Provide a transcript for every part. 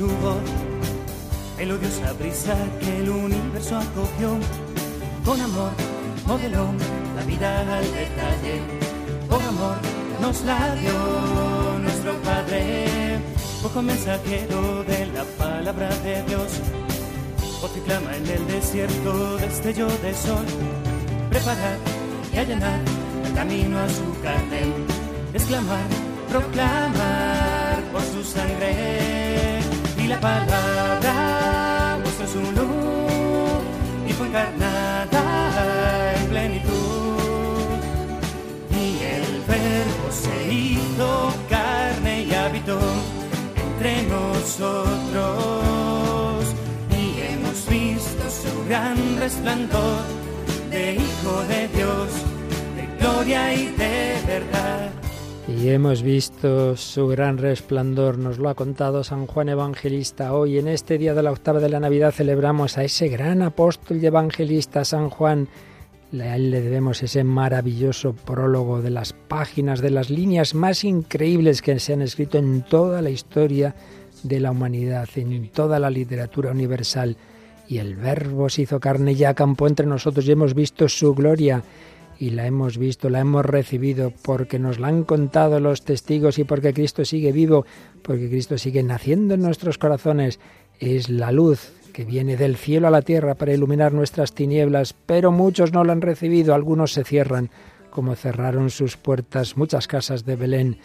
su voz, melodiosa brisa que el universo acogió. Con amor modeló la vida al detalle, con amor nos la dio nuestro Padre, poco mensajero de la palabra de Dios, porque clama en el desierto destello de sol, preparar y allanar el camino a su carne, exclamar, proclamar por su sangre la palabra mostró su luz y fue encarnada en plenitud y el verbo se hizo carne y habitó entre nosotros y hemos visto su gran resplandor de Hijo de Dios, de gloria y de verdad. Y hemos visto su gran resplandor, nos lo ha contado San Juan Evangelista. Hoy, en este día de la octava de la Navidad, celebramos a ese gran apóstol y evangelista, San Juan. A él le debemos ese maravilloso prólogo de las páginas, de las líneas más increíbles que se han escrito en toda la historia de la humanidad, en toda la literatura universal. Y el Verbo se hizo carne y acampó entre nosotros y hemos visto su gloria y la hemos visto, la hemos recibido porque nos la han contado los testigos y porque Cristo sigue vivo, porque Cristo sigue naciendo en nuestros corazones. Es la luz que viene del cielo a la tierra para iluminar nuestras tinieblas, pero muchos no la han recibido, algunos se cierran, como cerraron sus puertas muchas casas de Belén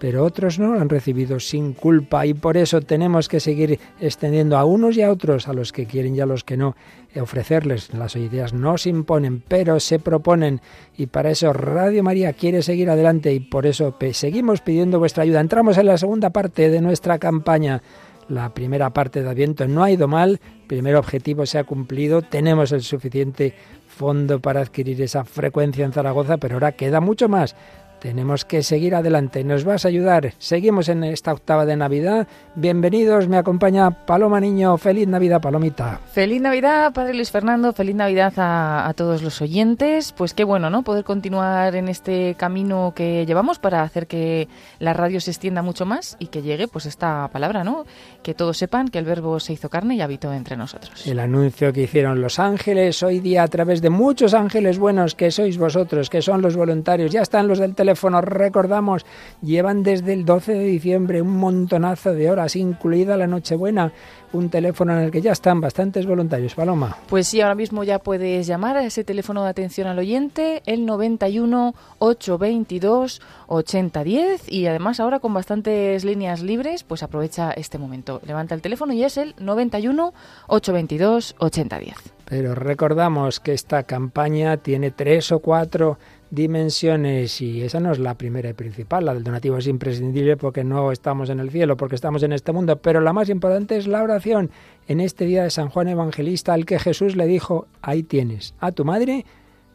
pero otros no lo han recibido sin culpa y por eso tenemos que seguir extendiendo a unos y a otros, a los que quieren y a los que no, ofrecerles. Las ideas no se imponen, pero se proponen y para eso Radio María quiere seguir adelante y por eso seguimos pidiendo vuestra ayuda. Entramos en la segunda parte de nuestra campaña. La primera parte de Adviento no ha ido mal, el primer objetivo se ha cumplido, tenemos el suficiente fondo para adquirir esa frecuencia en Zaragoza, pero ahora queda mucho más. Tenemos que seguir adelante. ¿Nos vas a ayudar? Seguimos en esta octava de Navidad. Bienvenidos, me acompaña Paloma Niño. Feliz Navidad, Palomita. Feliz Navidad, Padre Luis Fernando. Feliz Navidad a, a, todos los oyentes. Pues qué bueno, ¿no? Poder continuar en este camino que llevamos para hacer que la radio se extienda mucho más y que llegue, pues, esta palabra, ¿no? Que todos sepan que el Verbo se hizo carne y habitó entre nosotros. El anuncio que hicieron los ángeles hoy día a través de muchos ángeles buenos que sois vosotros, que son los voluntarios. Ya están los del teléfono recordamos, llevan desde el 12 de diciembre un montonazo de horas, incluida la Nochebuena, un teléfono en el que ya están bastantes voluntarios. Paloma. Pues sí, ahora mismo ya puedes llamar a ese teléfono de atención al oyente, el 91 822 8010 y además ahora con bastantes líneas libres, pues aprovecha este momento. Levanta el teléfono y es el 91 822 8010. Pero recordamos que esta campaña tiene tres o cuatro dimensiones y esa no es la primera y principal, la del donativo es imprescindible porque no estamos en el cielo, porque estamos en este mundo, pero la más importante es la oración. En este día de San Juan Evangelista al que Jesús le dijo, ahí tienes a tu madre,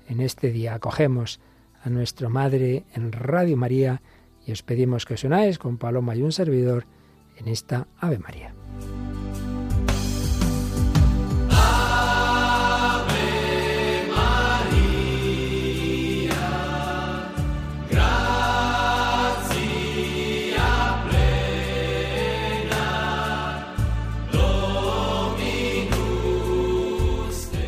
en este día acogemos a nuestra madre en Radio María y os pedimos que os unáis con Paloma y un servidor en esta Ave María.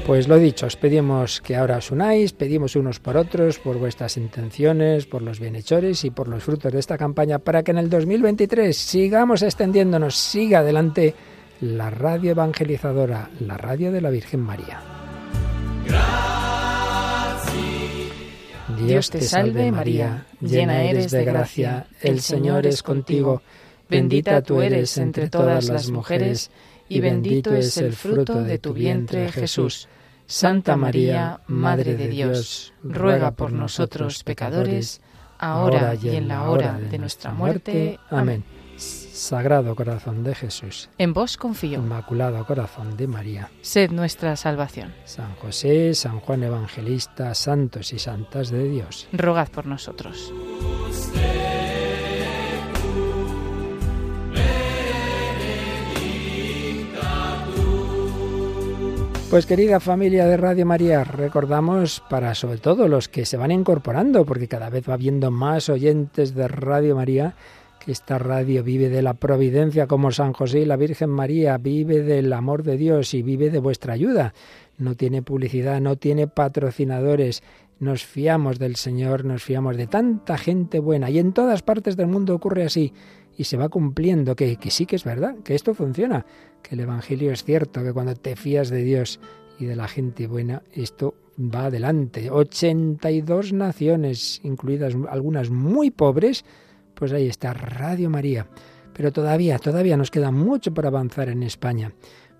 Pues lo dicho, os pedimos que ahora os unáis, pedimos unos por otros, por vuestras intenciones, por los bienhechores y por los frutos de esta campaña, para que en el 2023 sigamos extendiéndonos, siga adelante la radio evangelizadora, la radio de la Virgen María. Dios te salve María, llena eres de gracia, el Señor es contigo, bendita tú eres entre todas las mujeres, y bendito es el fruto de tu vientre Jesús. Santa María, Madre de Dios, ruega por nosotros pecadores, ahora y en la hora de nuestra muerte. Amén. Sagrado corazón de Jesús. En vos confío. Inmaculado corazón de María. Sed nuestra salvación. San José, San Juan Evangelista, santos y santas de Dios. Rogad por nosotros. Pues querida familia de Radio María, recordamos para sobre todo los que se van incorporando, porque cada vez va habiendo más oyentes de Radio María, que esta radio vive de la providencia como San José y la Virgen María, vive del amor de Dios y vive de vuestra ayuda. No tiene publicidad, no tiene patrocinadores. Nos fiamos del Señor, nos fiamos de tanta gente buena. Y en todas partes del mundo ocurre así. Y se va cumpliendo que, que sí que es verdad, que esto funciona, que el Evangelio es cierto, que cuando te fías de Dios y de la gente buena, esto va adelante. 82 naciones, incluidas algunas muy pobres, pues ahí está Radio María. Pero todavía, todavía nos queda mucho por avanzar en España.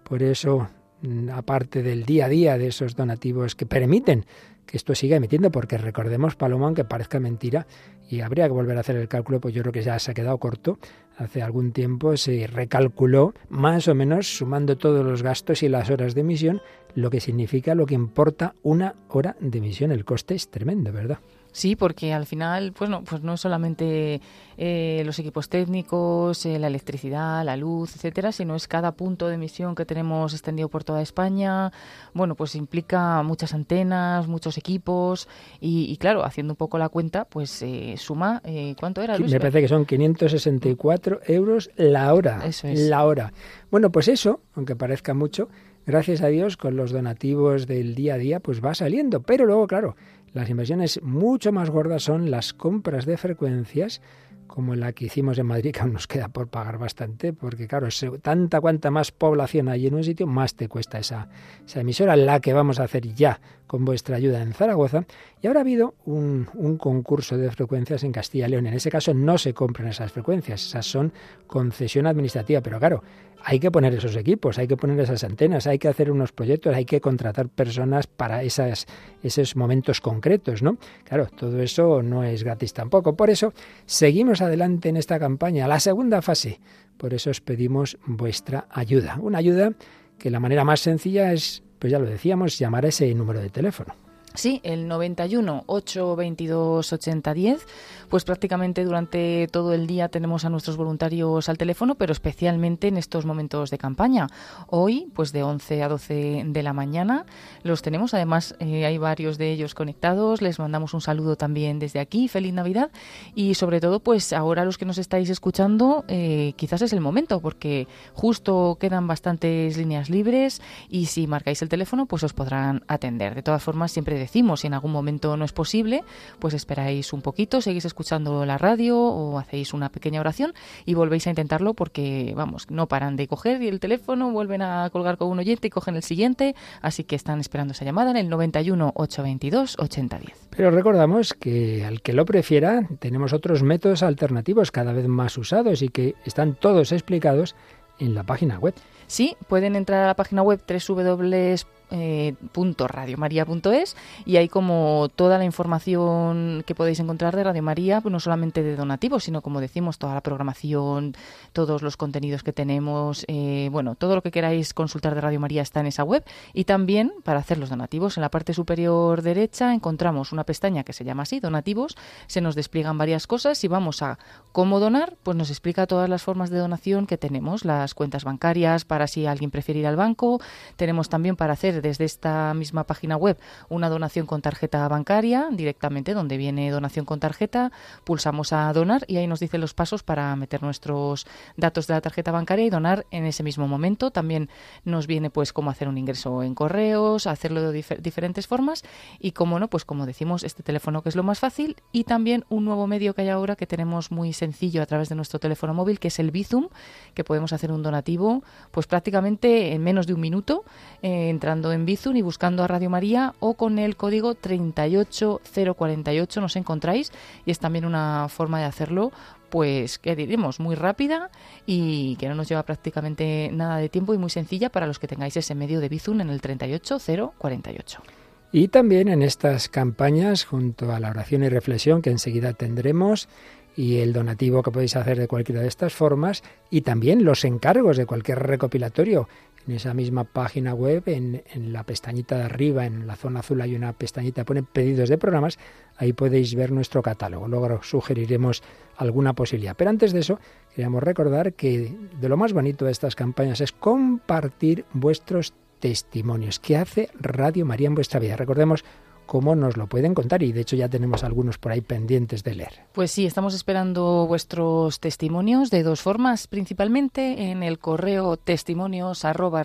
Por eso, mm, aparte del día a día de esos donativos que permiten que esto siga emitiendo, porque recordemos, Paloma, aunque parezca mentira, y habría que volver a hacer el cálculo, pues yo creo que ya se ha quedado corto. Hace algún tiempo se recalculó más o menos, sumando todos los gastos y las horas de emisión, lo que significa, lo que importa una hora de emisión. El coste es tremendo, ¿verdad? Sí, porque al final, pues no, pues no es solamente eh, los equipos técnicos, eh, la electricidad, la luz, etcétera, sino es cada punto de emisión que tenemos extendido por toda España. Bueno, pues implica muchas antenas, muchos equipos y, claro, haciendo un poco la cuenta, pues eh, suma, ¿cuánto era? Luis? Me parece que son 564 euros la hora. Eso es. La hora. Bueno, pues eso, aunque parezca mucho, gracias a Dios con los donativos del día a día, pues va saliendo. Pero luego, claro, las inversiones mucho más gordas son las compras de frecuencias, como la que hicimos en Madrid, que aún nos queda por pagar bastante, porque claro, tanta cuanta más población hay en un sitio, más te cuesta esa, esa emisora, la que vamos a hacer ya con vuestra ayuda en Zaragoza. Y ahora ha habido un, un, concurso de frecuencias en Castilla y León. En ese caso no se compran esas frecuencias, esas son concesión administrativa, pero claro, hay que poner esos equipos, hay que poner esas antenas, hay que hacer unos proyectos, hay que contratar personas para esos momentos concretos, ¿no? Claro, todo eso no es gratis tampoco. Por eso seguimos adelante en esta campaña, la segunda fase. Por eso os pedimos vuestra ayuda. Una ayuda que la manera más sencilla es, pues ya lo decíamos, llamar a ese número de teléfono. Sí, el 91 822 8010 pues prácticamente durante todo el día tenemos a nuestros voluntarios al teléfono, pero especialmente en estos momentos de campaña. Hoy, pues de 11 a 12 de la mañana, los tenemos. Además, eh, hay varios de ellos conectados. Les mandamos un saludo también desde aquí. Feliz Navidad. Y sobre todo, pues ahora los que nos estáis escuchando, eh, quizás es el momento, porque justo quedan bastantes líneas libres y si marcáis el teléfono, pues os podrán atender. De todas formas, siempre decimos, si en algún momento no es posible, pues esperáis un poquito, seguís escuchando la radio o hacéis una pequeña oración y volvéis a intentarlo porque, vamos, no paran de coger y el teléfono, vuelven a colgar con un oyente y cogen el siguiente, así que están esperando esa llamada en el 91 822 8010. Pero recordamos que al que lo prefiera, tenemos otros métodos alternativos cada vez más usados y que están todos explicados en la página web. Sí, pueden entrar a la página web www eh, radiomaria.es y hay como toda la información que podéis encontrar de Radio María, pues no solamente de donativos, sino como decimos, toda la programación, todos los contenidos que tenemos, eh, bueno, todo lo que queráis consultar de Radio María está en esa web. Y también para hacer los donativos en la parte superior derecha encontramos una pestaña que se llama así, donativos, se nos despliegan varias cosas y vamos a cómo donar, pues nos explica todas las formas de donación que tenemos, las cuentas bancarias para si alguien prefiere ir al banco, tenemos también para hacer desde esta misma página web una donación con tarjeta bancaria directamente, donde viene donación con tarjeta, pulsamos a donar y ahí nos dice los pasos para meter nuestros datos de la tarjeta bancaria y donar en ese mismo momento. También nos viene pues cómo hacer un ingreso en correos, hacerlo de diferentes formas y como no, pues como decimos, este teléfono que es lo más fácil y también un nuevo medio que hay ahora que tenemos muy sencillo a través de nuestro teléfono móvil, que es el Bizum, que podemos hacer un donativo pues prácticamente en menos de un minuto eh, entrando en Bizum y buscando a Radio María o con el código 38048 nos encontráis y es también una forma de hacerlo pues que diremos muy rápida y que no nos lleva prácticamente nada de tiempo y muy sencilla para los que tengáis ese medio de Bizum en el 38048. Y también en estas campañas, junto a la oración y reflexión que enseguida tendremos, y el donativo que podéis hacer de cualquiera de estas formas, y también los encargos de cualquier recopilatorio en esa misma página web, en, la pestañita de arriba, en la zona azul hay una pestañita, pone pedidos de programas, ahí podéis ver nuestro catálogo. Luego sugeriremos alguna posibilidad. Pero antes de eso, queríamos recordar que de lo más bonito de estas campañas es compartir vuestros testimonios. ¿Qué hace Radio María en vuestra vida? Recordemos cómo nos lo pueden contar y de hecho ya tenemos algunos por ahí pendientes de leer. Pues sí, estamos esperando vuestros testimonios de dos formas, principalmente en el correo testimonios arroba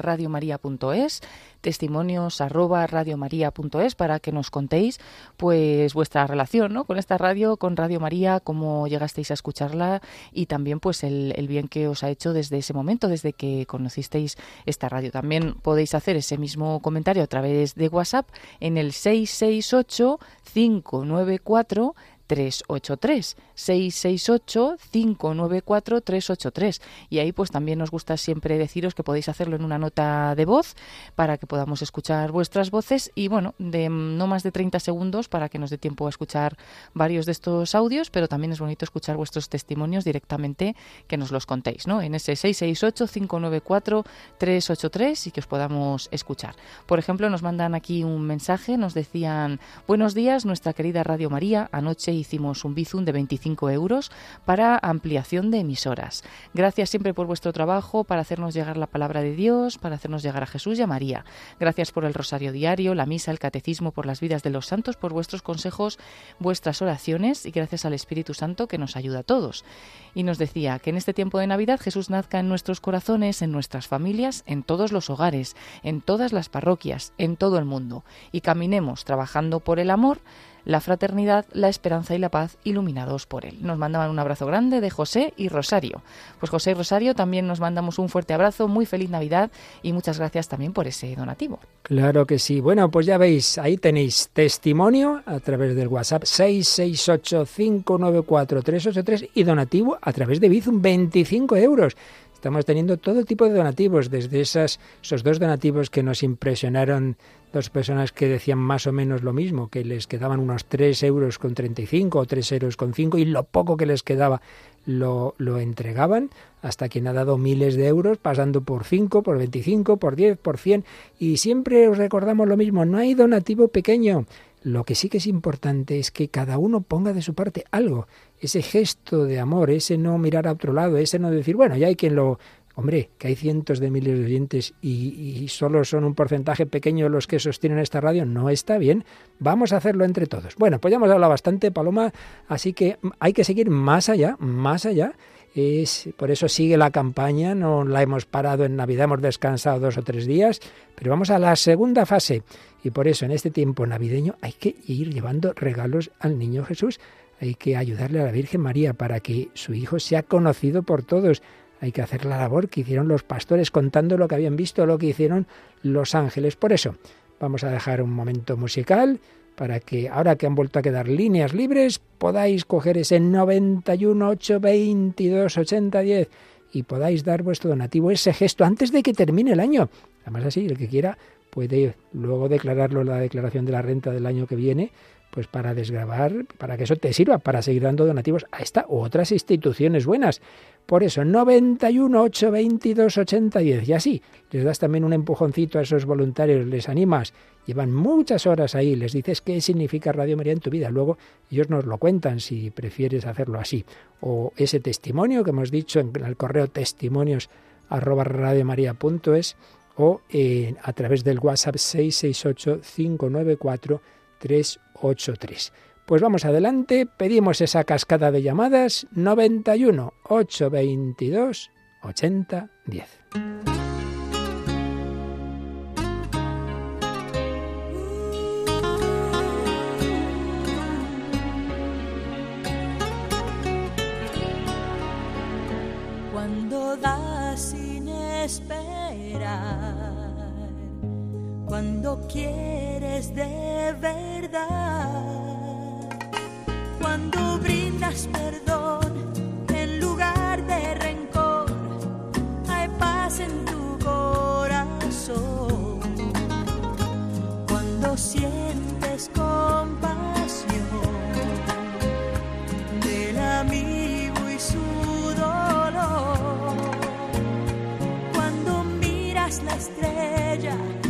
testimonios arroba radiomaria.es para que nos contéis pues vuestra relación ¿no? con esta radio, con Radio María, cómo llegasteis a escucharla y también pues el, el bien que os ha hecho desde ese momento, desde que conocisteis esta radio. También podéis hacer ese mismo comentario a través de WhatsApp en el 668 594 383 668 594 383 y ahí pues también nos gusta siempre deciros que podéis hacerlo en una nota de voz para que podamos escuchar vuestras voces y bueno, de no más de 30 segundos para que nos dé tiempo a escuchar varios de estos audios, pero también es bonito escuchar vuestros testimonios directamente que nos los contéis, ¿no? En ese 668 594 383 y que os podamos escuchar. Por ejemplo, nos mandan aquí un mensaje, nos decían, "Buenos días, nuestra querida Radio María, anoche hicimos un bizum de 25 euros para ampliación de emisoras. Gracias siempre por vuestro trabajo para hacernos llegar la palabra de Dios, para hacernos llegar a Jesús y a María. Gracias por el rosario diario, la misa, el catecismo, por las vidas de los santos, por vuestros consejos, vuestras oraciones y gracias al Espíritu Santo que nos ayuda a todos. Y nos decía que en este tiempo de Navidad Jesús nazca en nuestros corazones, en nuestras familias, en todos los hogares, en todas las parroquias, en todo el mundo y caminemos trabajando por el amor la fraternidad, la esperanza y la paz iluminados por él. Nos mandaban un abrazo grande de José y Rosario. Pues José y Rosario también nos mandamos un fuerte abrazo, muy feliz Navidad y muchas gracias también por ese donativo. Claro que sí. Bueno, pues ya veis, ahí tenéis testimonio a través del WhatsApp 668-594-383 y donativo a través de Bizum 25 euros. Estamos teniendo todo tipo de donativos, desde esas, esos dos donativos que nos impresionaron dos personas que decían más o menos lo mismo, que les quedaban unos 3 euros con 35 o 3 euros con 5 y lo poco que les quedaba lo, lo entregaban, hasta quien ha dado miles de euros, pasando por 5, por 25, por 10, por 100 y siempre os recordamos lo mismo, no hay donativo pequeño. Lo que sí que es importante es que cada uno ponga de su parte algo, ese gesto de amor, ese no mirar a otro lado, ese no decir, bueno, ya hay quien lo Hombre, que hay cientos de miles de oyentes y, solo son un porcentaje pequeño los que sostienen esta radio, no está bien. Vamos a hacerlo entre todos. Bueno, pues ya hemos hablado bastante, Paloma, así que hay que seguir más allá, más allá. Es, por eso sigue la campaña, no la hemos parado en Navidad, hemos descansado dos o tres días, pero vamos a la segunda fase. Y por eso en este tiempo navideño hay que ir llevando regalos al niño Jesús. Hay que ayudarle a la Virgen María para que su hijo sea conocido por todos hay que hacer la labor que hicieron los pastores contando lo que habían visto, lo que hicieron los ángeles. Por eso, vamos a dejar un momento musical para que ahora que han vuelto a quedar líneas libres, podáis coger ese 91 8 22 80 10 y podáis dar vuestro donativo, ese gesto antes de que termine el año. Además así, el que quiera puede luego declararlo en la declaración de la renta del año que viene pues para desgravar, para que eso te sirva, para seguir dando donativos a esta u otras instituciones buenas. Por eso, 91 8 22 80 10. Y así, les das también un empujoncito a esos voluntarios, les animas, llevan muchas horas ahí, les dices qué significa Radio María en tu vida. Luego ellos nos lo cuentan si prefieres hacerlo así. O ese testimonio que hemos dicho en el correo testimonios arroba o eh, a través del WhatsApp 668 594 383. Pues vamos adelante, pedimos esa cascada de llamadas 91 822 80 Cuando das sin esperar cuando quieres de verdad, cuando brindas perdón en lugar de rencor, hay paz en tu corazón. Cuando sientes compasión miras la estrella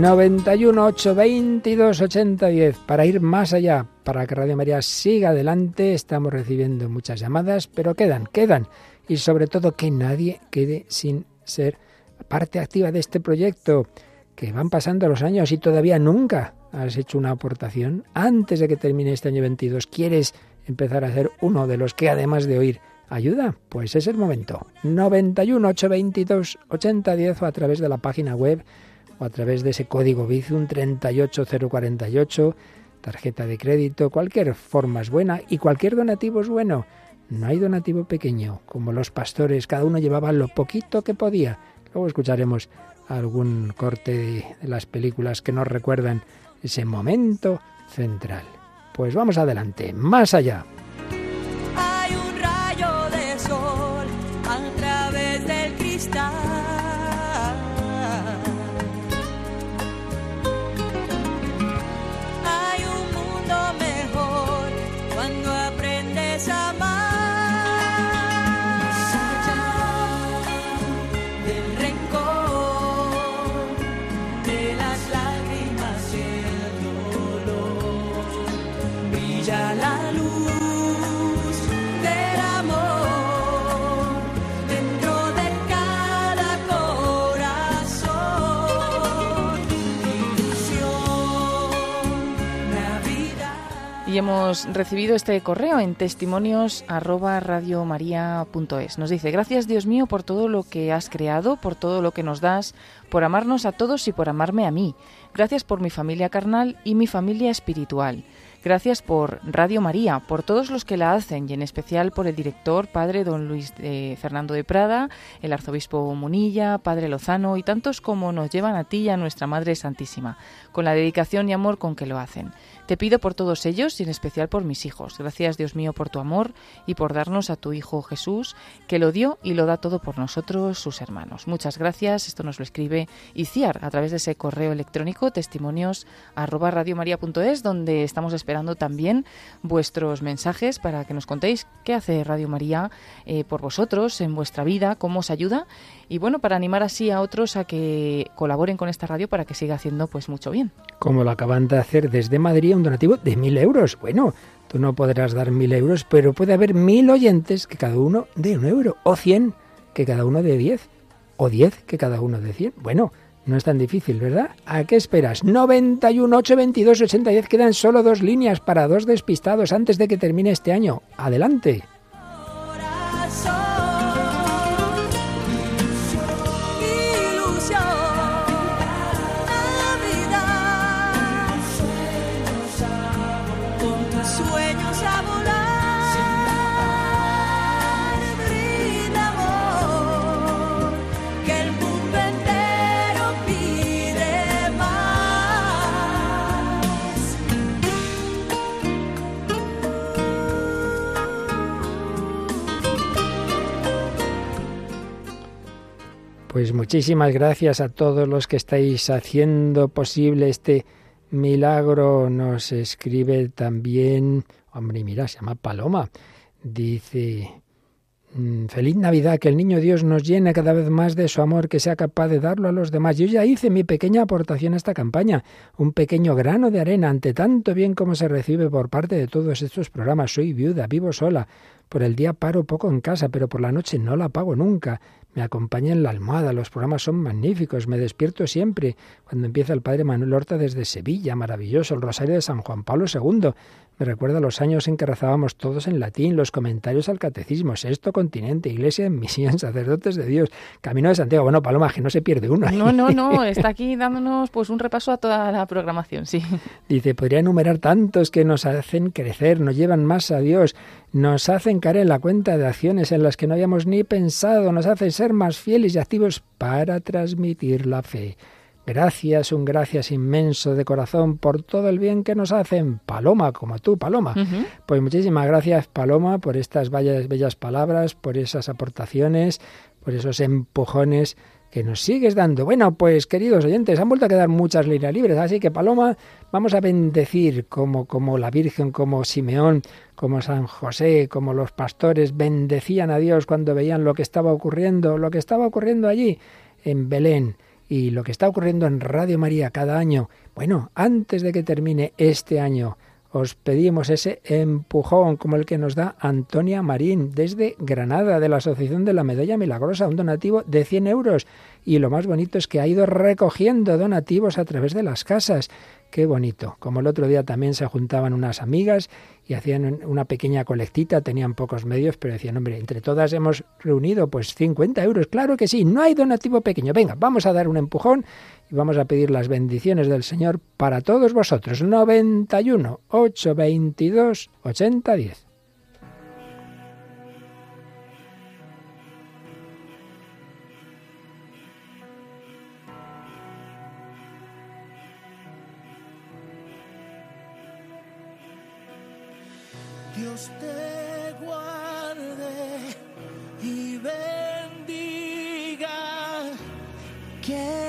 91 822 8010 para ir más allá, para que Radio María siga adelante. Estamos recibiendo muchas llamadas, pero quedan, quedan. Y sobre todo que nadie quede sin ser parte activa de este proyecto, que van pasando los años y todavía nunca has hecho una aportación. Antes de que termine este año 22, ¿quieres empezar a ser uno de los que además de oír ayuda? Pues es el momento. 91 822 8010 o a través de la página web o a través de ese código Bizum 38048, tarjeta de crédito, cualquier forma es buena y cualquier donativo es bueno. No hay donativo pequeño, como los pastores, cada uno llevaba lo poquito que podía. Luego escucharemos algún corte de, las películas que nos recuerdan ese momento central. Pues vamos adelante, más allá. Y hemos recibido este correo en testimonios Nos dice, gracias Dios mío por todo lo que has creado, por todo lo que nos das, por amarnos a todos y por amarme a mí. Gracias por mi familia carnal y mi familia espiritual. Gracias por Radio María, por todos los que la hacen y en especial por el director, padre don Luis Fernando de Prada, el arzobispo Munilla, padre Lozano y tantos como nos llevan a ti y a nuestra Madre Santísima, con la dedicación y amor con que lo hacen. Te pido por todos ellos y en especial por mis hijos. Gracias Dios mío por tu amor y por darnos a tu Hijo Jesús, que lo dio y lo da todo por nosotros, sus hermanos. Muchas gracias. Esto nos lo escribe Iciar a través de ese correo electrónico testimonios donde estamos esperando también vuestros mensajes para que nos contéis qué hace Radio María eh, por vosotros en vuestra vida, cómo os ayuda y bueno, para animar así a otros a que colaboren con esta radio para que siga haciendo pues mucho bien. Como lo acaban de hacer desde Madrid, un donativo de mil euros. Bueno, tú no podrás dar mil euros, pero puede haber mil oyentes que cada uno de un euro, o cien que cada uno de diez, o diez que cada uno de cien. Bueno, no es tan difícil, ¿verdad? ¿A qué esperas? 91 822 8010 quedan solo dos líneas para dos despistados antes de que termine este año. Adelante. Pues muchísimas gracias a todos los que estáis haciendo posible este milagro. Nos escribe también, hombre, mira, se llama Paloma. Dice, mm, feliz Navidad, que el niño Dios nos llene cada vez más de su amor, que sea capaz de darlo a los demás. Yo ya hice mi pequeña aportación a esta campaña, un pequeño grano de arena ante tanto bien como se recibe por parte de todos estos programas. Soy viuda, vivo sola. Por el día paro poco en casa, pero por la noche no la pago nunca me acompaña en la almohada, los programas son magníficos, me despierto siempre. Cuando empieza el padre Manuel Horta desde Sevilla, maravilloso, el Rosario de San Juan Pablo II, me recuerda los años en que rezábamos todos en latín, los comentarios al catecismo, sexto continente, iglesia en misión, sacerdotes de Dios, camino de Santiago. Bueno, Paloma, que no se pierde uno. No, no, no, está aquí dándonos pues un repaso a toda la programación, sí. Dice, podría enumerar tantos que nos hacen crecer, nos llevan más a Dios, nos hacen caer en la cuenta de acciones en las que no habíamos ni pensado, nos hacen ser más fieles y activos para transmitir la fe. Gracias, un gracias inmenso de corazón por todo el bien que nos hacen. Paloma, como tú, Paloma. Pues muchísimas gracias, Paloma, por estas bellas, bellas palabras, por esas aportaciones, por esos empujones que nos sigues dando. Bueno, pues queridos oyentes, han vuelto a quedar muchas líneas libres, así que Paloma, vamos a bendecir como, como la Virgen, como Simeón, como San José, como los pastores bendecían a Dios cuando veían lo que estaba ocurriendo, lo que estaba ocurriendo allí en Belén y lo que está ocurriendo en Radio María cada año. Bueno, antes de que termine este año, os pedimos ese empujón como el que nos da Antonia Marín desde Granada, de la Asociación de la Medalla Milagrosa, un donativo de 100 euros. Y lo más bonito es que ha ido recogiendo donativos a través de las casas. Qué bonito. Como el otro día también se juntaban unas amigas y hacían una pequeña colectita, tenían pocos medios, pero decían, hombre, entre todas hemos reunido pues 50 euros. Claro que sí, no hay donativo pequeño. Venga, vamos a dar un empujón y vamos a pedir las bendiciones del Señor para todos vosotros. 91 822 8010.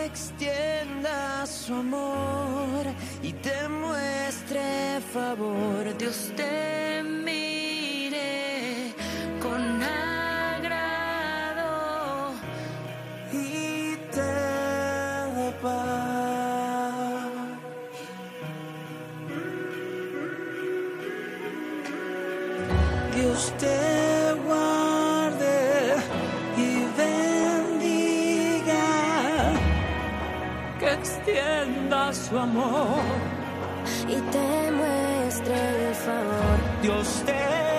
Extienda su amor y te muestre favor. Dios te mire con agrado y te dé paz. Dios te extienda su amor y te muestre el favor. Dios te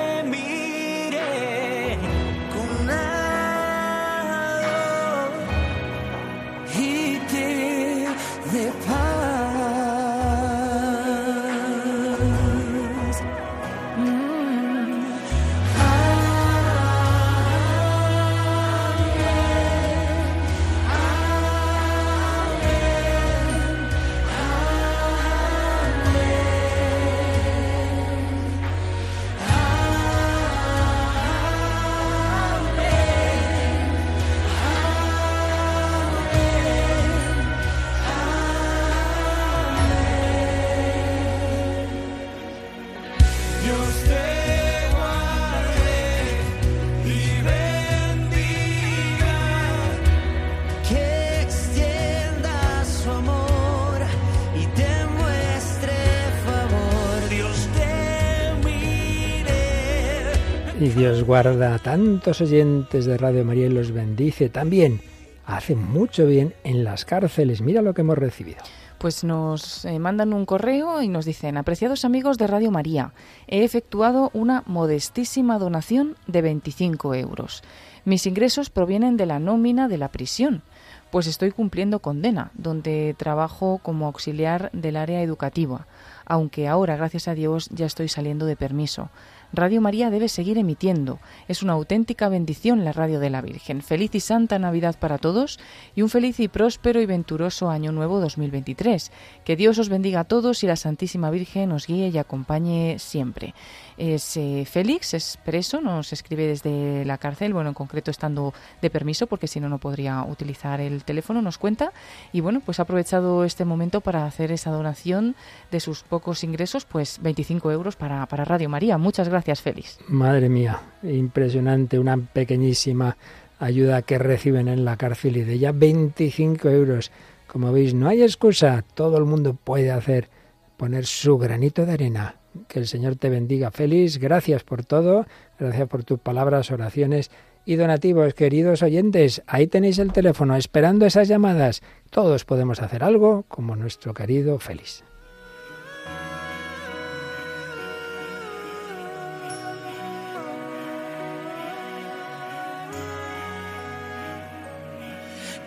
Dios guarda a tantos oyentes de Radio María y los bendice también. Hace mucho bien en las cárceles. Mira lo que hemos recibido. Pues nos eh, mandan un correo y nos dicen, apreciados amigos de Radio María, he efectuado una modestísima donación de 25 euros. Mis ingresos provienen de la nómina de la prisión, pues estoy cumpliendo condena, donde trabajo como auxiliar del área educativa, aunque ahora, gracias a Dios, ya estoy saliendo de permiso. Radio María debe seguir emitiendo. Es una auténtica bendición la radio de la Virgen. Feliz y santa Navidad para todos y un feliz y próspero y venturoso Año Nuevo 2023. Que Dios os bendiga a todos y la Santísima Virgen os guíe y acompañe siempre. Es eh, Félix, es preso, nos escribe desde la cárcel, bueno, en concreto estando de permiso, porque si no, no podría utilizar el teléfono, nos cuenta. Y bueno, pues ha aprovechado este momento para hacer esa donación de sus pocos ingresos, pues 25 euros para, para Radio María. Muchas gracias, Félix. Madre mía, impresionante, una pequeñísima ayuda que reciben en la cárcel y de ella 25 euros. Como veis, no hay excusa, todo el mundo puede hacer, poner su granito de arena. Que el Señor te bendiga. Feliz, gracias por todo, gracias por tus palabras, oraciones y donativos, queridos oyentes. Ahí tenéis el teléfono, esperando esas llamadas. Todos podemos hacer algo como nuestro querido Félix.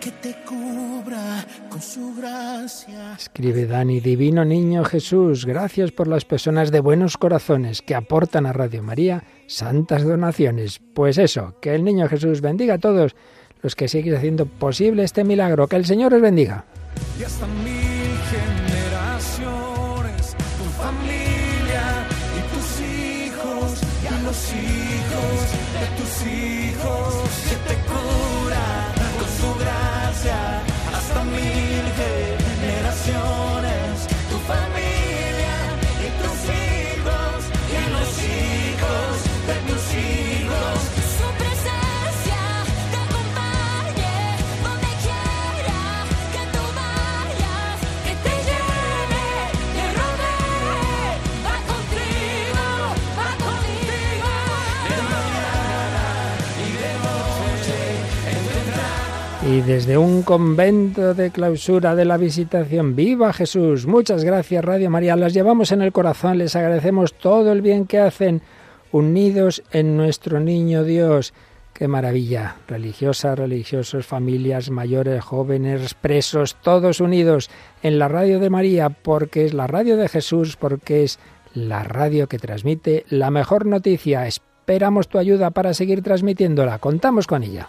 que te cubra con su gracia. Escribe Dani, Divino Niño Jesús, gracias por las personas de buenos corazones que aportan a Radio María santas donaciones. Pues eso, que el Niño Jesús bendiga a todos los que siguen haciendo posible este milagro. Que el Señor os bendiga. Y hasta mil Desde un convento de clausura de la visitación, viva Jesús. Muchas gracias Radio María, las llevamos en el corazón, les agradecemos todo el bien que hacen unidos en nuestro niño Dios. Qué maravilla. Religiosas, religiosos, familias, mayores, jóvenes, presos, todos unidos en la radio de María, porque es la radio de Jesús, porque es la radio que transmite la mejor noticia. Esperamos tu ayuda para seguir transmitiéndola. Contamos con ella.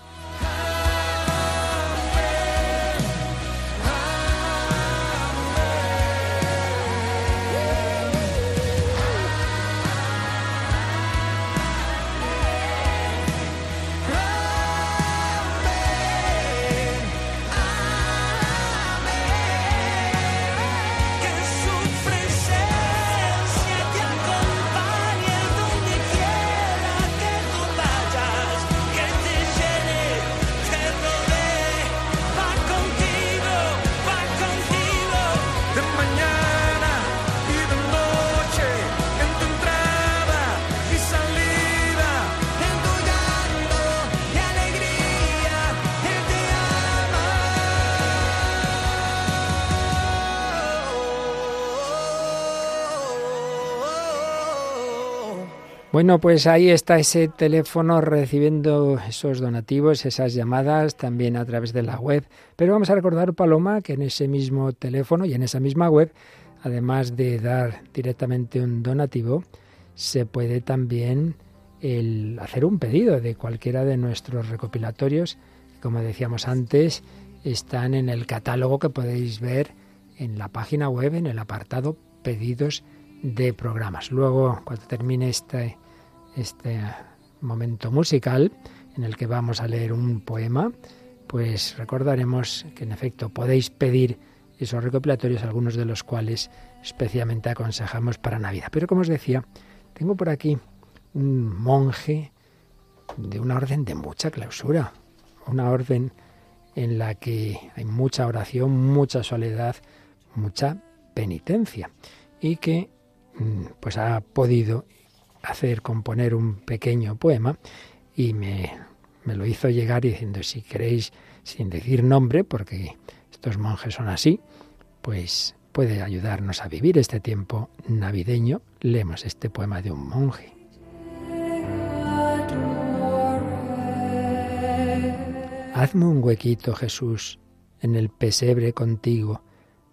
Bueno, pues ahí está ese teléfono recibiendo esos donativos, esas llamadas, también a través de la web. Pero vamos a recordar, Paloma, que en ese mismo teléfono y en esa misma web, además de dar directamente un donativo, se puede también hacer un pedido de cualquiera de nuestros recopilatorios. Como decíamos antes, están en el catálogo que podéis ver en la página web, en el apartado pedidos de programas. Luego, cuando termine este este momento musical en el que vamos a leer un poema, pues recordaremos que en efecto podéis pedir esos recopilatorios, algunos de los cuales especialmente aconsejamos para Navidad. Pero como os decía, tengo por aquí un monje de una orden de mucha clausura, una orden en la que hay mucha oración, mucha soledad, mucha penitencia y que mm, pues ha podido hacer componer un pequeño poema y me, me lo hizo llegar diciendo, si queréis, sin decir nombre, porque estos monjes son así, pues puede ayudarnos a vivir este tiempo navideño. Leemos este poema de un monje. Hazme un huequito, Jesús, en el pesebre contigo.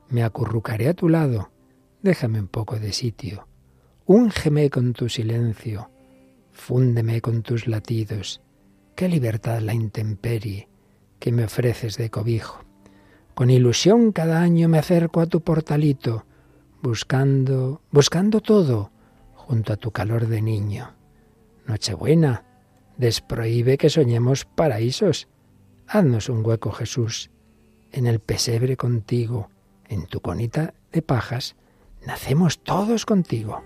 Me acurrucaré a tu lado. Déjame un poco de sitio. Úngeme con tu silencio, fúndeme con tus latidos. Qué libertad la intemperie que me ofreces de cobijo. Con ilusión cada año me acerco a tu portalito, buscando, buscando todo junto a tu calor de niño. Nochebuena, desprohíbe que soñemos paraísos. Haznos un hueco, Jesús, en el pesebre contigo, en tu conita de pajas, nacemos todos contigo.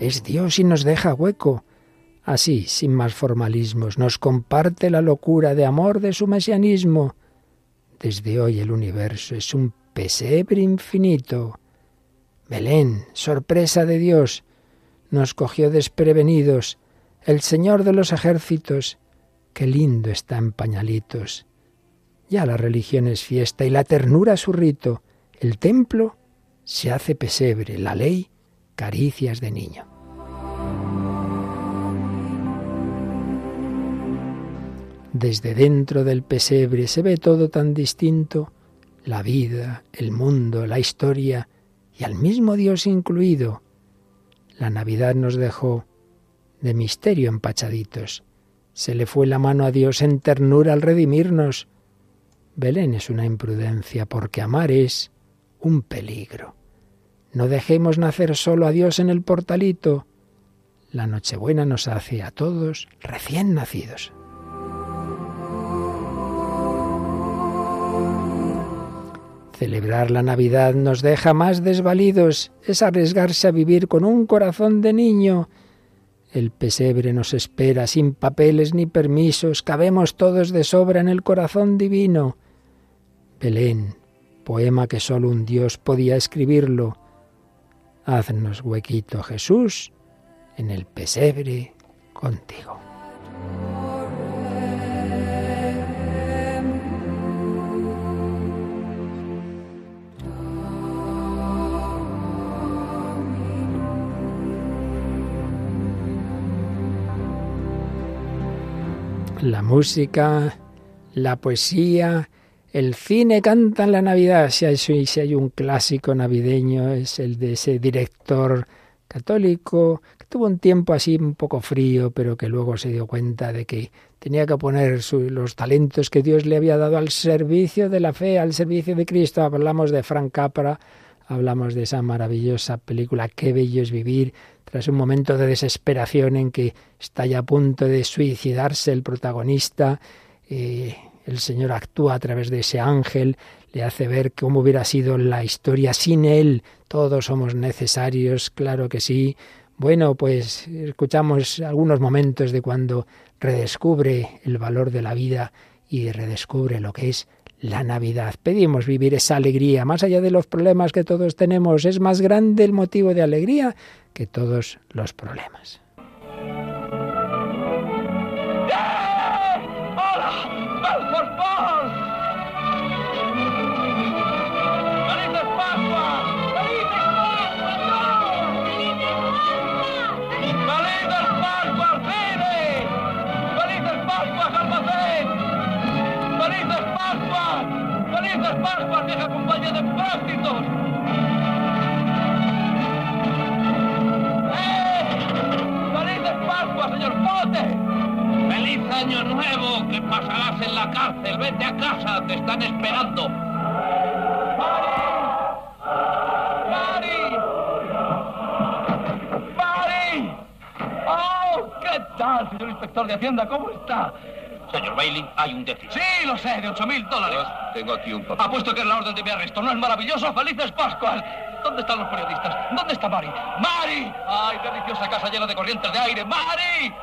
Es Dios y nos deja hueco. Así, sin más formalismos, nos comparte la locura de amor de su mesianismo. Desde hoy el universo es un pesebre infinito. Belén, sorpresa de Dios, nos cogió desprevenidos. El Señor de los ejércitos, qué lindo está en pañalitos. Ya la religión es fiesta y la ternura su rito. El templo se hace pesebre, la ley caricias de niño. Desde dentro del pesebre se ve todo tan distinto, la vida, el mundo, la historia y al mismo Dios incluido. La Navidad nos dejó de misterio empachaditos. Se le fue la mano a Dios en ternura al redimirnos. Belén es una imprudencia porque amar es un peligro. No dejemos nacer solo a Dios en el portalito. La Nochebuena nos hace a todos recién nacidos. Celebrar la Navidad nos deja más desvalidos, es arriesgarse a vivir con un corazón de niño. El pesebre nos espera sin papeles ni permisos, cabemos todos de sobra en el corazón divino. Belén, poema que solo un Dios podía escribirlo. Haznos huequito, Jesús, en el pesebre contigo. La música, la poesía, el cine cantan la Navidad. Si hay, si hay un clásico navideño es el de ese director católico que tuvo un tiempo así un poco frío, pero que luego se dio cuenta de que tenía que poner los talentos que Dios le había dado al servicio de la fe, al servicio de Cristo. Hablamos de Frank Capra, hablamos de esa maravillosa película Qué bello es vivir, tras un momento de desesperación en que está ya a punto de suicidarse el protagonista, eh, el Señor actúa a través de ese ángel, le hace ver cómo hubiera sido la historia sin él. Todos somos necesarios, claro que sí. Bueno, pues escuchamos algunos momentos de cuando redescubre el valor de la vida y redescubre lo que es la Navidad. Pedimos vivir esa alegría, más allá de los problemas que todos tenemos. Es más grande el motivo de alegría que todos los problemas. ¡Felices Pascuas, vieja compañía de prácticos! ¡Eh! ¡Felices Pascuas, señor Pote! ¡Feliz año nuevo que pasarás en la cárcel! ¡Vete a casa, te están esperando! ¡Mari! ¡Mari! ¡Mari! ¡Oh! ¿Qué tal, señor inspector de Hacienda? ¿Cómo está? Señor Bailey, hay un déficit. Sí, lo sé, de ocho mil dólares. Pues, tengo aquí un papel. Apuesto que es la orden de mi arresto. ¿No es maravilloso? ¡Felices Pascuas! ¿Dónde están los periodistas? ¿Dónde está Mari? ¡Mari! ¡Ay, deliciosa casa llena de corrientes de aire! ¡Mari!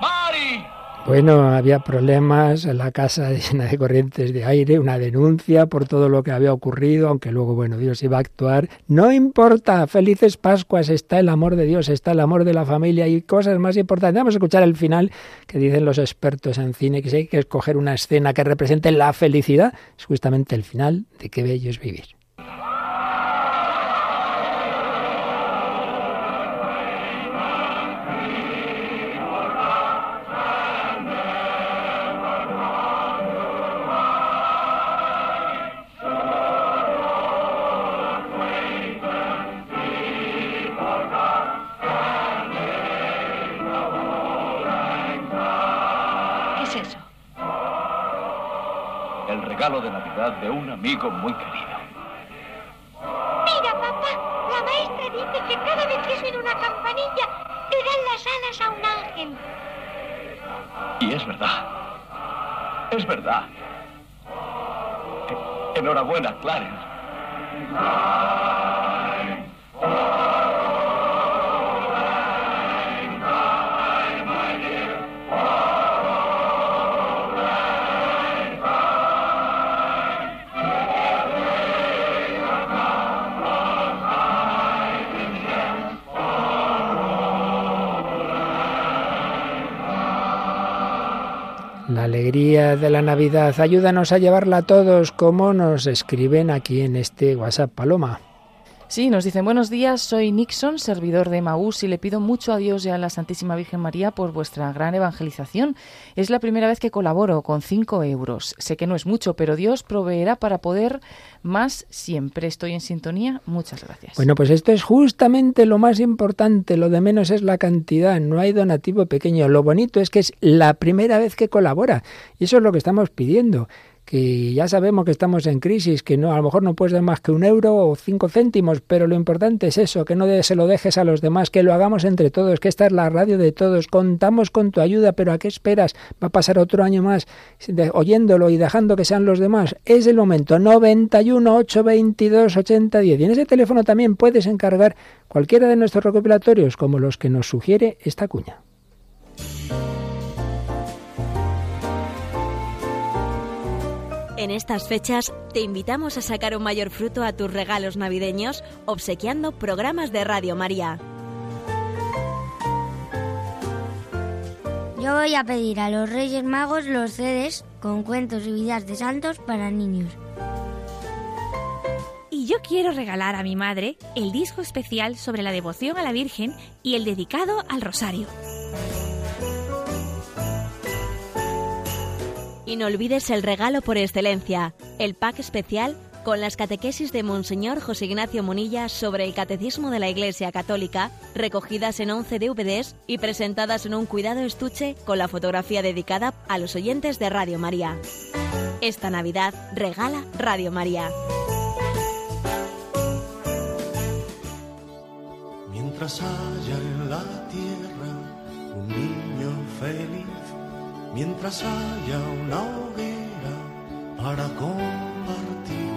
¡Mari! Bueno, había problemas en la casa llena de corrientes de aire, una denuncia por todo lo que había ocurrido, aunque luego, bueno, Dios iba a actuar. No importa, felices Pascuas, está el amor de Dios, está el amor de la familia y cosas más importantes. Vamos a escuchar el final que dicen los expertos en cine, que si hay que escoger una escena que represente la felicidad, es justamente el final de Qué bello es vivir. De un amigo muy querido. Mira, papá, la maestra dice que cada vez que suene una campanilla, le dan las alas a un ángel. Y es verdad. Es verdad. Enhorabuena, Clarence. De la Navidad, ayúdanos a llevarla a todos como nos escriben aquí en este WhatsApp Paloma. Sí, nos dicen buenos días, soy Nixon, servidor de Maús, y le pido mucho a Dios y a la Santísima Virgen María por vuestra gran evangelización. Es la primera vez que colaboro con cinco euros. Sé que no es mucho, pero Dios proveerá para poder más siempre. Estoy en sintonía. Muchas gracias. Bueno, pues esto es justamente lo más importante. Lo de menos es la cantidad. No hay donativo pequeño. Lo bonito es que es la primera vez que colabora. Y eso es lo que estamos pidiendo que ya sabemos que estamos en crisis, que no, a lo mejor no puedes dar más que un euro o cinco céntimos, pero lo importante es eso, que no se lo dejes a los demás, que lo hagamos entre todos, que esta es la radio de todos, contamos con tu ayuda, pero ¿a qué esperas? Va a pasar otro año más oyéndolo y dejando que sean los demás. Es el momento, 91 822 8010. Y en ese teléfono también puedes encargar cualquiera de nuestros recopilatorios, como los que nos sugiere esta cuña. En estas fechas te invitamos a sacar un mayor fruto a tus regalos navideños obsequiando programas de Radio María. Yo voy a pedir a los Reyes Magos los CDs con cuentos y vidas de santos para niños. Y yo quiero regalar a mi madre el disco especial sobre la devoción a la Virgen y el dedicado al Rosario. Y no olvides el regalo por excelencia, el pack especial con las catequesis de Monseñor José Ignacio Monilla sobre el Catecismo de la Iglesia Católica, recogidas en 11 DVDs y presentadas en un cuidado estuche con la fotografía dedicada a los oyentes de Radio María. Esta Navidad regala Radio María. Mientras haya en la tierra un niño feliz, mientras haya una hoguera para compartir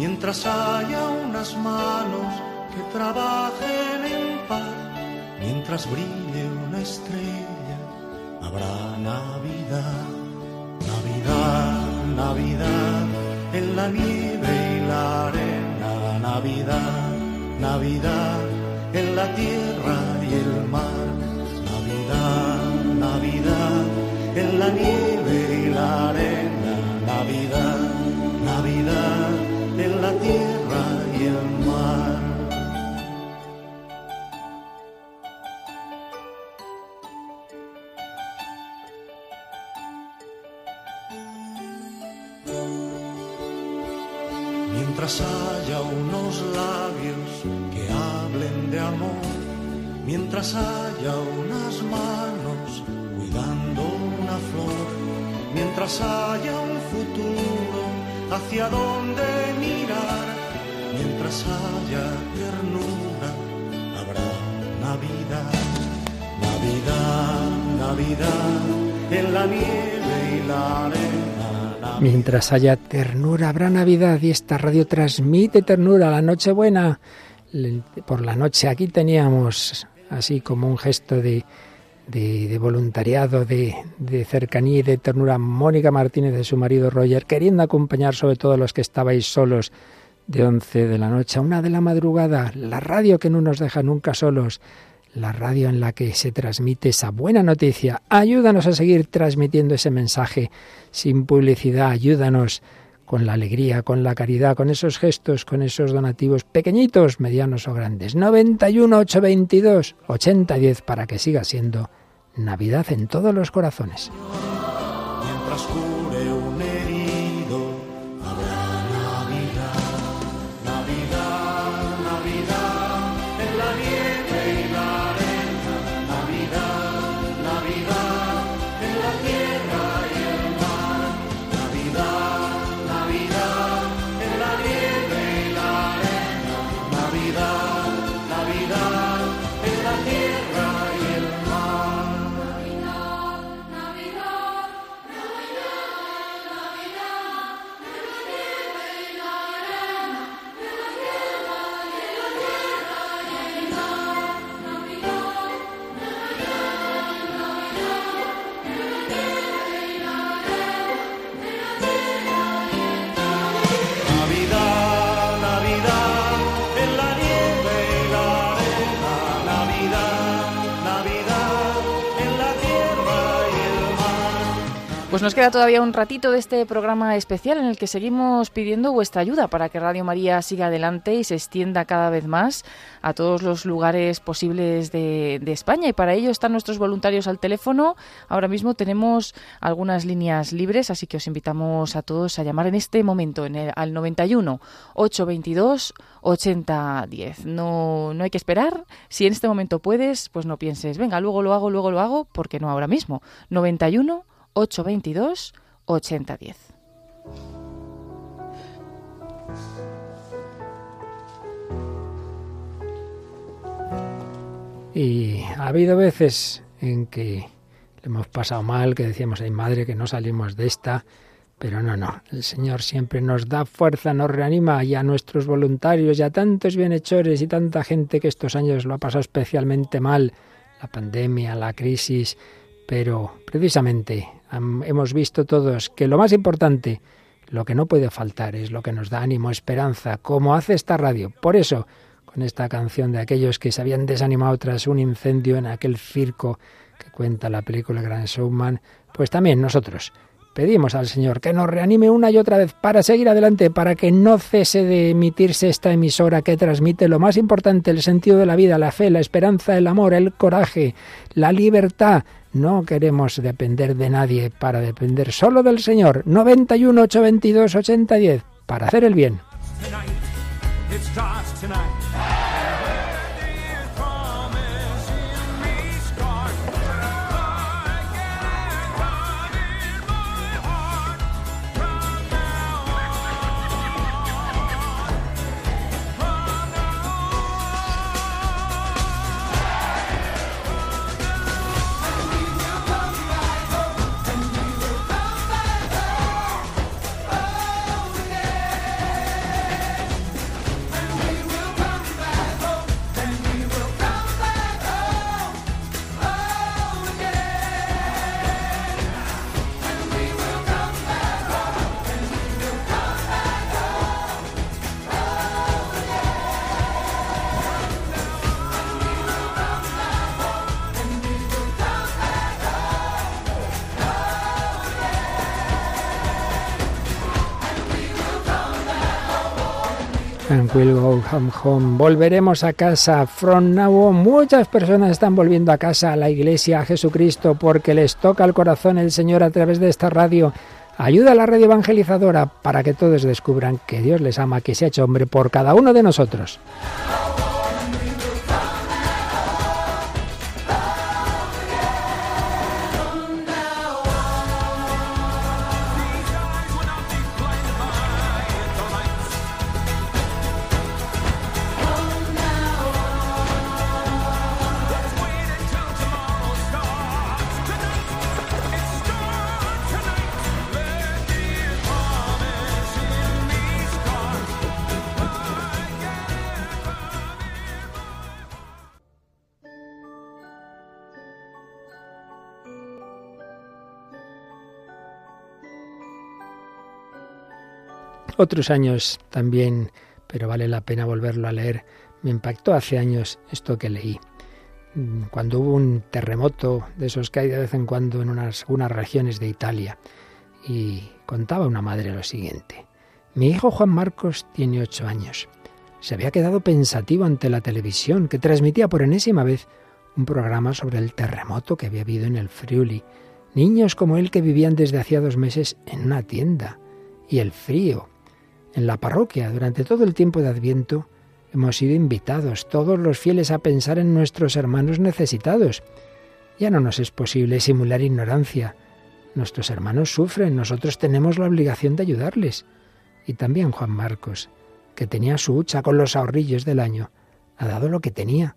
mientras haya unas manos que trabajen en paz, mientras brille una estrella, habrá Navidad, Navidad, Navidad, en la nieve y la arena, Navidad, Navidad, en la tierra y el mar, Navidad, Navidad, en la nieve y la arena, Navidad, Navidad en la tierra y el mar. Mientras haya unos labios que hablen de amor, mientras haya unas manos haya un futuro hacia donde mirar, mientras haya ternura, habrá Navidad, Navidad, Navidad, en la nieve y la arena. Mientras haya ternura, habrá Navidad y esta radio transmite ternura, la Nochebuena. Por la noche aquí teníamos así como un gesto de de, voluntariado, de, cercanía y de ternura. Mónica Martínez de su marido Roger, queriendo acompañar sobre todo a los que estabais solos de 11 de la noche a una de la madrugada, la radio que no nos deja nunca solos, la radio en la que se transmite esa buena noticia. Ayúdanos a seguir transmitiendo ese mensaje sin publicidad, ayúdanos con la alegría, con la caridad, con esos gestos, con esos donativos pequeñitos, medianos o grandes. 91 822 8010 para que siga siendo Navidad en todos los corazones. Pues nos queda todavía un ratito de este programa especial en el que seguimos pidiendo vuestra ayuda para que Radio María siga adelante y se extienda cada vez más a todos los lugares posibles de, España. Y para ello están nuestros voluntarios al teléfono. Ahora mismo tenemos algunas líneas libres, así que os invitamos a todos a llamar en este momento en el, al 91 822 8010. No, no hay que esperar. Si en este momento puedes, pues no pienses, venga, luego lo hago, luego lo hago, porque no ahora mismo. 91 822 8010. Y ha habido veces en que le hemos pasado mal, que decíamos, ay madre, que no salimos de esta, pero no, no, el Señor siempre nos da fuerza, nos reanima y a nuestros voluntarios y a tantos bienhechores y tanta gente que estos años lo ha pasado especialmente mal, la pandemia, la crisis, pero precisamente hemos visto todos que lo más importante, lo que no puede faltar, es lo que nos da ánimo, esperanza, como hace esta radio. Por eso, con esta canción de aquellos que se habían desanimado tras un incendio en aquel circo, que cuenta la película Gran Showman, pues también nosotros pedimos al Señor que nos reanime una y otra vez para seguir adelante, para que no cese de emitirse esta emisora que transmite lo más importante, el sentido de la vida, la fe, la esperanza, el amor, el coraje, la libertad. No queremos depender de nadie para depender solo del Señor. 91 822 8010 para hacer el bien. Will Go Home Home. Volveremos a casa. From now muchas personas están volviendo a casa, a la iglesia, a Jesucristo, porque les toca el corazón el Señor a través de esta radio. Ayuda a la radio evangelizadora para que todos descubran que Dios les ama, que se ha hecho hombre por cada uno de nosotros. Otros años también, pero vale la pena volverlo a leer, me impactó hace años esto que leí. Cuando hubo un terremoto de esos que hay de vez en cuando en unas, unas regiones de Italia, y contaba una madre lo siguiente. Mi hijo Juan Marcos tiene ocho años. Se había quedado pensativo ante la televisión que transmitía por enésima vez un programa sobre el terremoto que había habido en el Friuli. Niños como él que vivían desde hacía dos meses en una tienda. Y el frío, en la parroquia, durante todo el tiempo de Adviento, hemos sido invitados todos los fieles a pensar en nuestros hermanos necesitados. Ya no nos es posible simular ignorancia. Nuestros hermanos sufren, nosotros tenemos la obligación de ayudarles. Y también Juan Marcos, que tenía su hucha con los ahorrillos del año, ha dado lo que tenía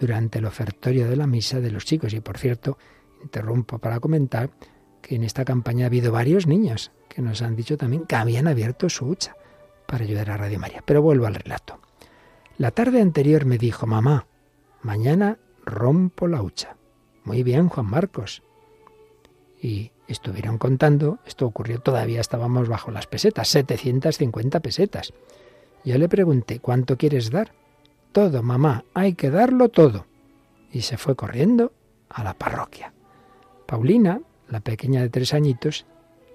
durante el ofertorio de la misa de los chicos. Y por cierto, interrumpo para comentar que en esta campaña ha habido varios niños que nos han dicho también que habían abierto su hucha para ayudar a Radio María. Pero vuelvo al relato. La tarde anterior me dijo, mamá, mañana rompo la hucha. Muy bien, Juan Marcos. Y estuvieron contando, esto ocurrió todavía, estábamos bajo las pesetas, 750 pesetas. Yo le pregunté, ¿cuánto quieres dar? Todo, mamá, hay que darlo todo. Y se fue corriendo a la parroquia. Paulina, la pequeña de tres añitos,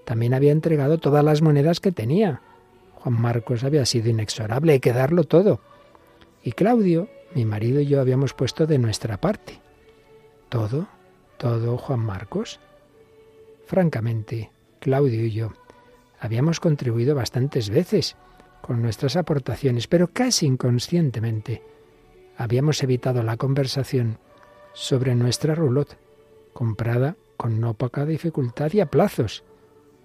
también había entregado todas las monedas que tenía. Juan Marcos había sido inexorable, hay que darlo todo. Y Claudio, mi marido y yo habíamos puesto de nuestra parte. ¿Todo? ¿Todo, Juan Marcos? Francamente, Claudio y yo habíamos contribuido bastantes veces con nuestras aportaciones, pero casi inconscientemente habíamos evitado la conversación sobre nuestra roulotte, comprada con no poca dificultad y a plazos.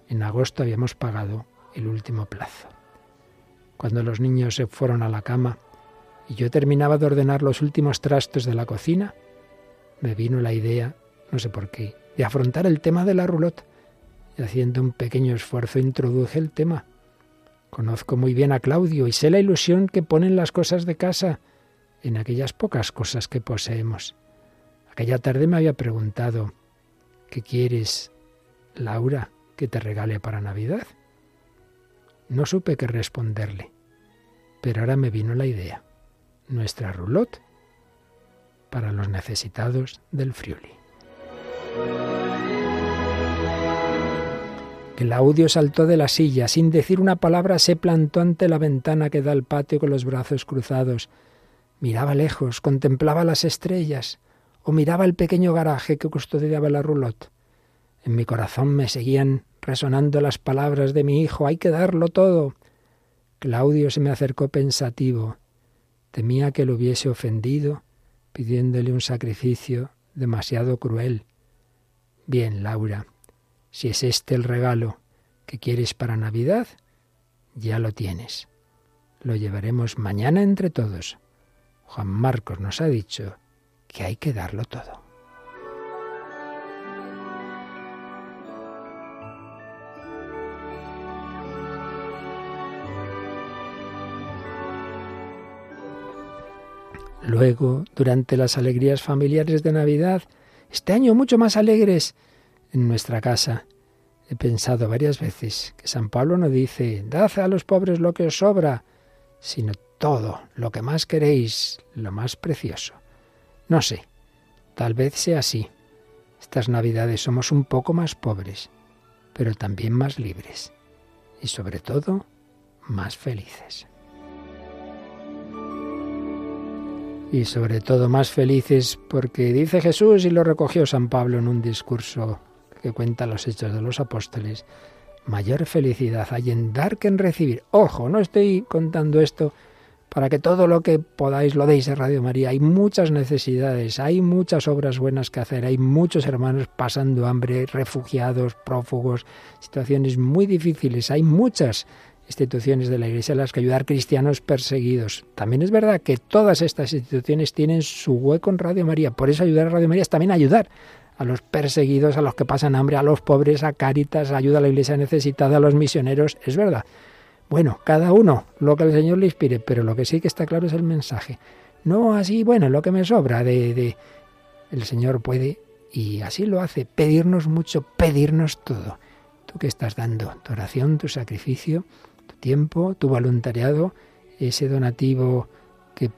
En agosto habíamos pagado el último plazo. Cuando los niños se fueron a la cama y yo terminaba de ordenar los últimos trastos de la cocina, me vino la idea, no sé por qué, de afrontar el tema de la roulotte. Y haciendo un pequeño esfuerzo introduje el tema. Conozco muy bien a Claudio y sé la ilusión que ponen las cosas de casa en aquellas pocas cosas que poseemos. Aquella tarde me había preguntado, ¿qué quieres, Laura, que te regale para Navidad? No supe qué responderle. Pero ahora me vino la idea. Nuestra roulotte para los necesitados del Friuli. Claudio saltó de la silla, sin decir una palabra se plantó ante la ventana que da al patio con los brazos cruzados. Miraba lejos, contemplaba las estrellas, o miraba el pequeño garaje que custodiaba la roulotte. En mi corazón me seguían resonando las palabras de mi hijo, hay que darlo todo. Claudio se me acercó pensativo. Temía que lo hubiese ofendido, pidiéndole un sacrificio demasiado cruel. Bien, Laura, si es este el regalo que quieres para Navidad, ya lo tienes. Lo llevaremos mañana entre todos. Juan Marcos nos ha dicho que hay que darlo todo. Luego, durante las alegrías familiares de Navidad, este año mucho más alegres en nuestra casa. He pensado varias veces que San Pablo no dice, dad a los pobres lo que os sobra, sino todo, lo que más queréis, lo más precioso. No sé, tal vez sea así. Estas Navidades somos un poco más pobres, pero también más libres y sobre todo más felices. Y sobre todo más felices porque dice Jesús y lo recogió San Pablo en un discurso que cuenta los hechos de los apóstoles, mayor felicidad hay en dar que en recibir. Ojo, no estoy contando esto para que todo lo que podáis lo deis a Radio María. Hay muchas necesidades, hay muchas obras buenas que hacer, hay muchos hermanos pasando hambre, refugiados, prófugos, situaciones muy difíciles, hay muchas instituciones de la Iglesia a las que ayudar cristianos perseguidos. También es verdad que todas estas instituciones tienen su hueco en Radio María. Por eso ayudar a Radio María es también ayudar a los perseguidos, a los que pasan hambre, a los pobres, a Cáritas, ayuda a la Iglesia necesitada, a los misioneros. Es verdad. Bueno, cada uno lo que el Señor le inspire, pero lo que sí que está claro es el mensaje. No así, bueno, lo que me sobra de, el Señor puede y así lo hace, pedirnos mucho, pedirnos todo. Tú que estás dando tu oración, tu sacrificio, tiempo, tu voluntariado, ese donativo que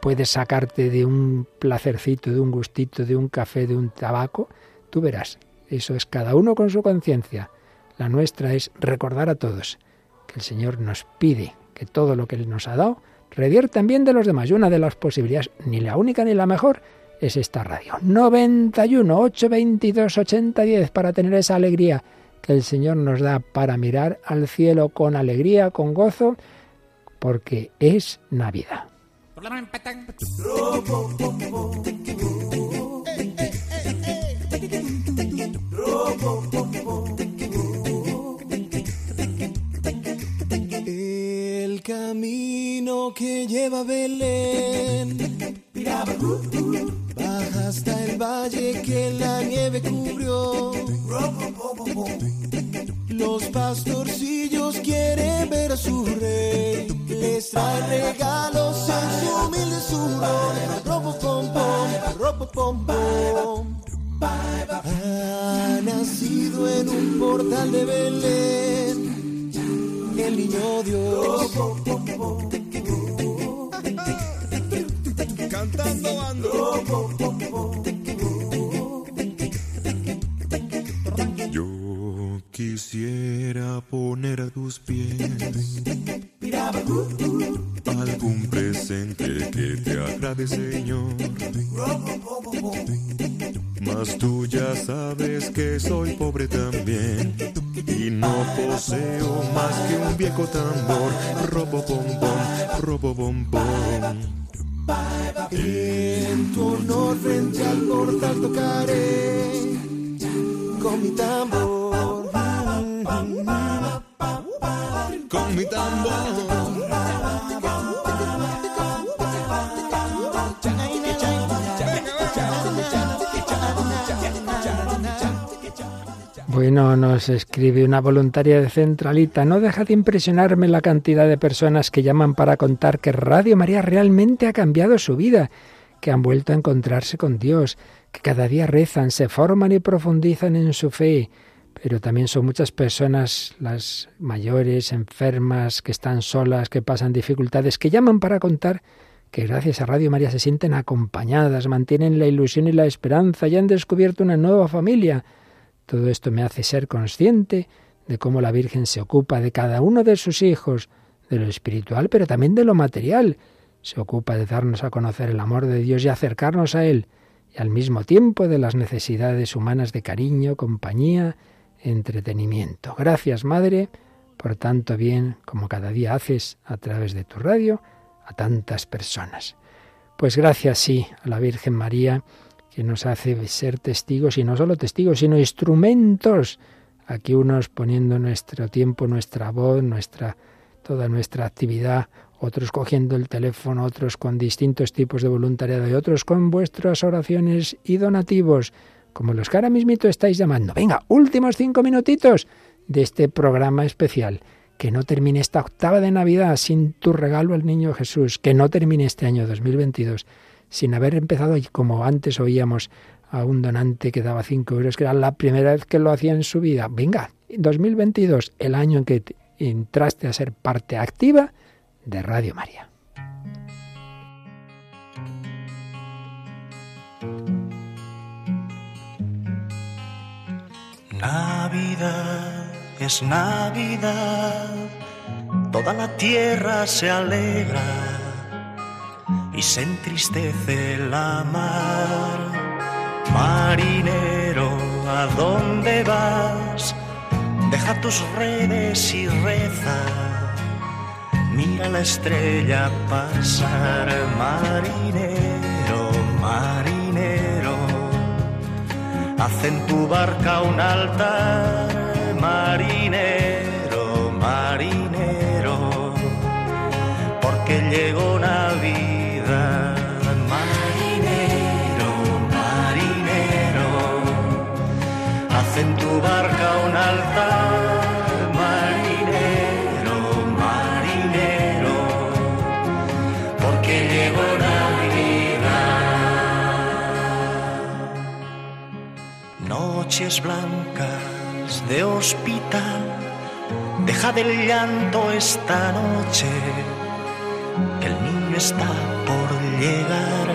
puedes sacarte de un placercito, de un gustito, de un café, de un tabaco, tú verás. Eso es cada uno con su conciencia. La nuestra es recordar a todos que el Señor nos pide que todo lo que Él nos ha dado revierta también de los demás. Y una de las posibilidades, ni la única ni la mejor, es esta radio. 91 822 8010 para tener esa alegría el Señor nos da para mirar al cielo con alegría, con gozo, porque es Navidad. El camino que lleva Belén hasta el valle que la nieve cubrió. Los pastorcillos quieren ver a su rey. Les trae regalos en su humilde suro. Robo pom robo pom. Ha nacido en un portal de Belén. El niño Dios. Cantando ando. Quisiera poner a tus pies algún presente que te agrade, Señor. Mas tú ya sabes que soy pobre también y no poseo más que un viejo tambor. Robo bom bom, robo bom bom. En tu honor frente al portal tocaré con mi tambor. Con mi tambor. Bueno, nos escribe una voluntaria de Centralita. No deja de impresionarme la cantidad de personas que llaman para contar que Radio María realmente ha cambiado su vida, que han vuelto a encontrarse con Dios, que cada día rezan, se forman y profundizan en su fe. Pero también son muchas personas, las mayores, enfermas, que están solas, que pasan dificultades, que llaman para contar que gracias a Radio María se sienten acompañadas, mantienen la ilusión y la esperanza y han descubierto una nueva familia todo esto me hace ser consciente de cómo la Virgen se ocupa de cada uno de sus hijos, de lo espiritual, pero también de lo material. Se ocupa de darnos a conocer el amor de Dios y acercarnos a Él, y al mismo tiempo de las necesidades humanas de cariño, compañía, entretenimiento. Gracias, Madre, por tanto bien como cada día haces a través de tu radio a tantas personas. Pues gracias, sí, a la Virgen María, que nos hace ser testigos, y no solo testigos, sino instrumentos. Aquí unos poniendo nuestro tiempo, nuestra voz, nuestra toda nuestra actividad, otros cogiendo el teléfono, otros con distintos tipos de voluntariado y otros con vuestras oraciones y donativos, como los que ahora mismito estáis llamando. Venga, últimos cinco minutitos de este programa especial. Que no termine esta octava de Navidad sin tu regalo al Niño Jesús. Que no termine este año 2022 sin haber empezado, como antes oíamos a un donante que daba cinco euros, que era la primera vez que lo hacía en su vida. Venga, 2022, el año en que entraste a ser parte activa de Radio María. Navidad es Navidad, toda la tierra se alegra y se entristece la mar. Marinero, ¿a dónde vas? Deja tus redes y reza. Mira la estrella pasar, marinero, marinero. Haz en tu barca un altar, marinero, marinero. Porque llegó Navidad, Barca un altar, marinero, marinero, porque llegó Navidad. Noches blancas de hospital, deja del llanto esta noche, que el niño está por llegar,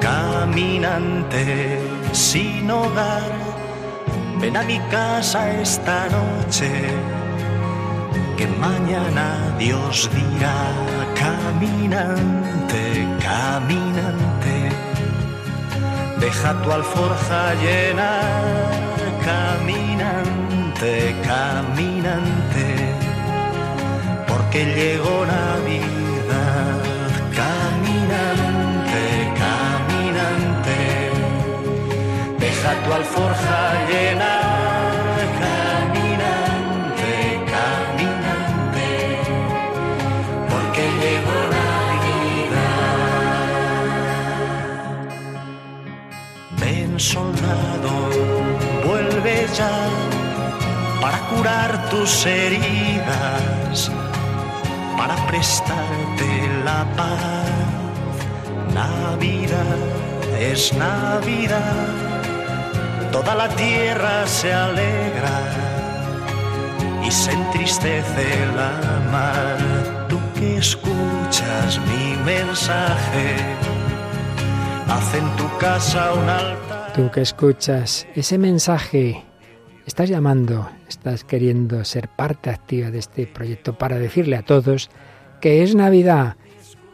caminante sin hogar Ven a mi casa esta noche, que mañana Dios dirá, caminante, caminante, deja tu alforja llena, caminante, caminante, porque llegó Navidad, caminante, tu alforja llena, caminante, caminante, porque llegó Navidad. Ven soldado, vuelve ya para curar tus heridas, para prestarte la paz. Navidad es Navidad toda la tierra se alegra y se entristece la mar. Tú que escuchas mi mensaje, haz en tu casa un altar. Tú que escuchas ese mensaje, estás llamando, estás queriendo ser parte activa de este proyecto para decirle a todos que es Navidad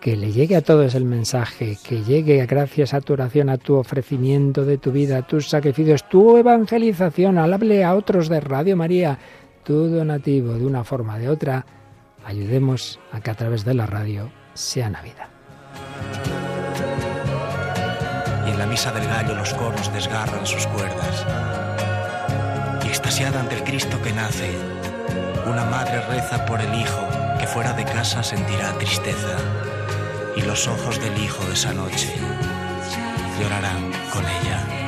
que le llegue a todos el mensaje, que llegue gracias a tu oración, a tu ofrecimiento de tu vida, a tus sacrificios, tu evangelización, al hable a otros de Radio María, tu donativo de una forma o de otra, ayudemos a que a través de la radio sea Navidad. Y en la misa del gallo los coros desgarran sus cuerdas. Y extasiada ante el Cristo que nace, una madre reza por el hijo que fuera de casa sentirá tristeza y los ojos del hijo de esa noche llorarán con ella.